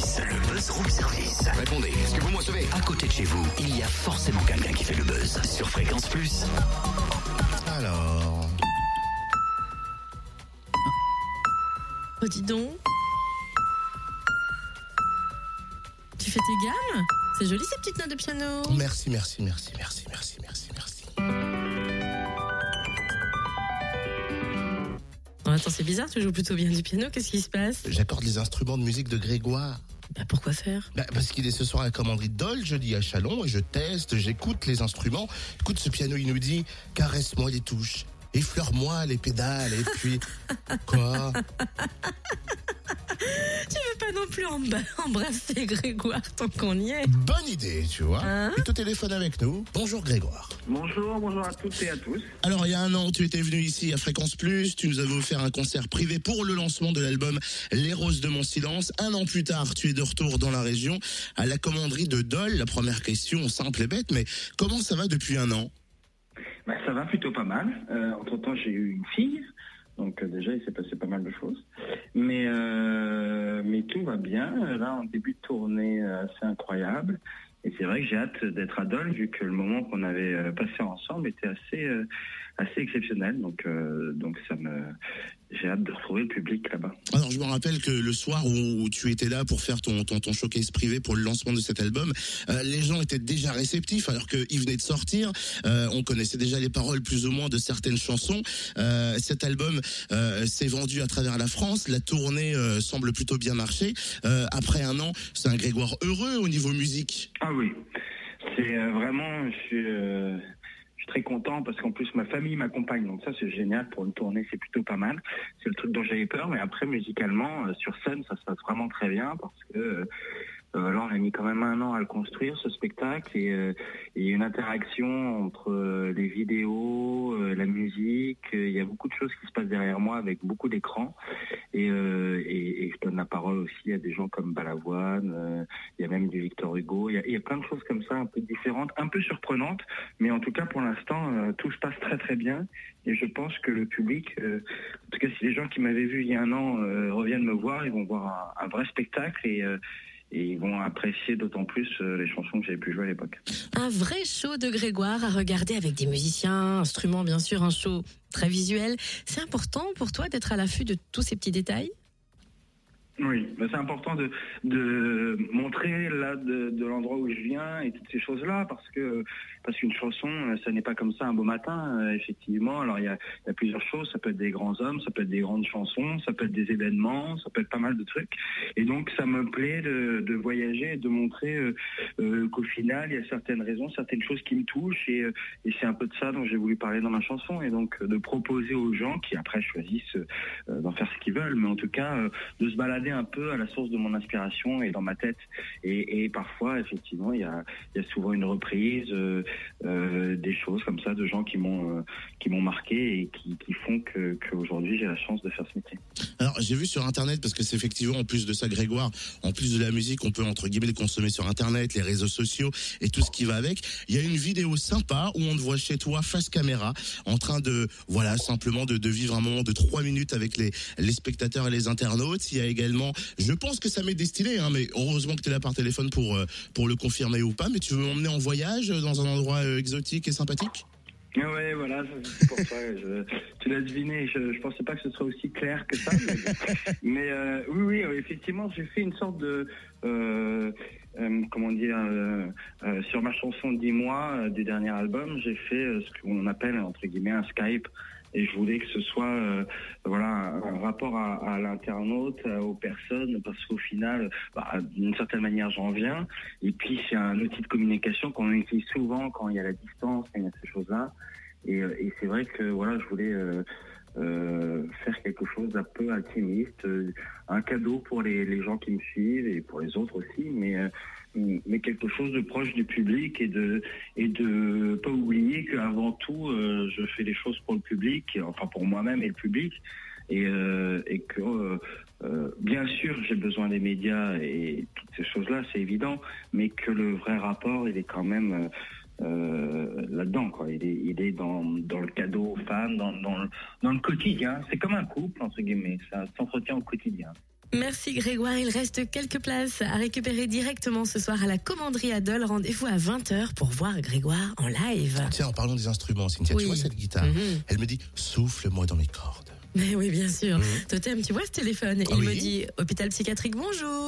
service, le buzz room service. Répondez, est-ce que vous me recevez? À côté de chez vous, il y a forcément quelqu'un qui fait le buzz sur Fréquence Plus. Alors. Oh, dis donc. Tu fais tes gammes? C'est joli ces petites notes de piano. Merci, merci, merci, merci, merci, merci, attends, c'est bizarre, tu joues plutôt bien du piano, qu'est-ce qui se passe J'accorde les instruments de musique de Grégoire. Bah pourquoi faire Bah, parce qu'il est ce soir à la commanderie de Dole, jeudi à Chalon, et je teste, j'écoute les instruments. Écoute, ce piano, il nous dit caresse-moi les touches, effleure-moi les pédales, et puis. Quoi pas non plus emb- embrasser Grégoire tant qu'on y est Bonne idée, tu vois. Hein Et au téléphone avec nous. Bonjour Grégoire. Bonjour, bonjour à toutes et à tous. Alors, il y a un an, tu étais venu ici à Fréquence Plus. Tu nous avais offert un concert privé pour le lancement de l'album Les Roses de mon silence. Un an plus tard, tu es de retour dans la région à la commanderie de Dole. La première question, simple et bête, mais comment ça va depuis un an? Bah, ça va plutôt pas mal. Euh, entre temps, j'ai eu une fille. Donc euh, déjà, il s'est passé pas mal de choses. Mais, euh, mais tout va bien. Là, en début de tournée euh, assez incroyable. Et c'est vrai que j'ai hâte d'être à vu que le moment qu'on avait passé ensemble était assez, assez exceptionnel. Donc, donc ça me, j'ai hâte de retrouver le public là-bas. Alors, je me rappelle que le soir où tu étais là pour faire ton, ton, ton showcase privé pour le lancement de cet album, euh, les gens étaient déjà réceptifs alors qu'il venait de sortir. Euh, on connaissait déjà les paroles plus ou moins de certaines chansons. Euh, cet album s'est vendu à travers la France. La tournée semble plutôt bien marcher. Après un an, c'est un Grégoire heureux au niveau musique. Ah oui, c'est vraiment, je suis, je suis très content parce qu'en plus ma famille m'accompagne, donc ça c'est génial pour une tournée, c'est plutôt pas mal. C'est le truc dont j'avais peur, mais après musicalement, euh, sur scène, ça se passe vraiment très bien parce que là on a mis quand même un an à le construire ce spectacle et, euh, et une interaction entre euh, les vidéos, euh, la musique, euh, il y a beaucoup de choses qui se passent derrière moi avec beaucoup d'écrans. Et, je donne la parole aussi à des gens comme Balavoine, il y a même du Victor Hugo, il y a, plein de choses comme ça un peu différentes, un peu surprenantes, mais en tout cas pour l'instant tout se passe très très bien. Et je pense que le public, en tout cas si les gens qui m'avaient vu il y a un an reviennent me voir, ils vont voir un, un vrai spectacle. Et, et ils vont apprécier d'autant plus euh, les chansons que j'avais pu jouer à l'époque. Un vrai show de Grégoire à regarder avec des musiciens, instruments bien sûr, un show très visuel. C'est important pour toi d'être à l'affût de tous ces petits détails? Oui, c'est important de, de montrer là de, l'endroit où je viens et toutes ces choses-là parce que parce qu'une chanson, euh, ça n'est pas comme ça un beau matin, euh, effectivement. Alors il y a, plusieurs choses, ça peut être des grands hommes, ça peut être des grandes chansons, ça peut être des événements, ça peut être pas mal de trucs. Et donc ça me plaît de, de voyager et de montrer euh, qu'au final il y a certaines raisons, certaines choses qui me touchent et, c'est un peu de ça dont j'ai voulu parler dans ma chanson et donc de proposer aux gens qui après choisissent d'en faire ce qu'ils veulent, mais en tout cas de se balader un peu à la source de mon inspiration et dans ma tête. Et, parfois, effectivement, il y a, souvent une reprise, euh, euh, des choses comme ça, de gens qui m'ont euh, qui m'ont marqué et qui, qui font que qu'aujourd'hui j'ai la chance de faire ce métier. Alors, j'ai vu sur Internet, parce que c'est effectivement, en plus de ça, Grégoire, en plus de la musique, on peut, entre guillemets, le consommer sur Internet, les réseaux sociaux et tout ce qui va avec. Il y a une vidéo sympa où on te voit chez toi, face caméra, en train de, voilà, simplement de, vivre un moment de trois minutes avec les, spectateurs et les internautes. Il y a également, je pense que ça m'est destiné, hein, mais heureusement que tu es là par téléphone pour, euh, pour le confirmer ou pas, mais tu veux m'emmener en voyage dans un endroit euh, exotique et sympathique? Ouais, voilà, c'est pour ça. Je, tu l'as deviné. Je, je pensais pas que ce soit aussi clair que ça. Mais, mais, euh, oui, oui, euh, effectivement, j'ai fait une sorte de, euh, euh, comment dire, sur ma chanson Dis-moi euh, du dernier album, j'ai fait ce qu'on appelle entre guillemets un Skype. Et je voulais que ce soit euh, voilà un rapport à, à l'internaute, aux personnes, parce qu'au final, bah, d'une certaine manière, j'en viens. Et puis c'est un outil de communication qu'on utilise souvent quand il y a la distance, quand il y a ces choses-là. Et, euh, et c'est vrai que voilà, je voulais euh, euh, faire quelque chose d'un peu intimiste, euh, un cadeau pour les, les gens qui me suivent et pour les autres aussi, mais euh, mais quelque chose de proche du public et de et de pas oublier qu'avant tout euh, je fais les choses pour le public, enfin pour moi-même et le public, et, euh, et que bien sûr j'ai besoin des médias et toutes ces choses-là, c'est évident, mais que le vrai rapport il est quand même euh, là-dedans quoi. Il est, il est dans, dans le cadeau aux fans, dans, dans, le, dans le quotidien. C'est comme un couple entre guillemets, ça s'entretient au quotidien. Merci Grégoire, il reste quelques places à récupérer directement ce soir à la commanderie Adol. Rendez-vous à 20h pour voir Grégoire en live. Tiens, en parlant des instruments, Cynthia, Oui. tu vois cette guitare Mhm. Elle me dit souffle-moi dans les cordes. Mais oui, bien sûr. Mhm. Totem, tu vois ce téléphone? Ah Il oui. me dit hôpital psychiatrique, bonjour.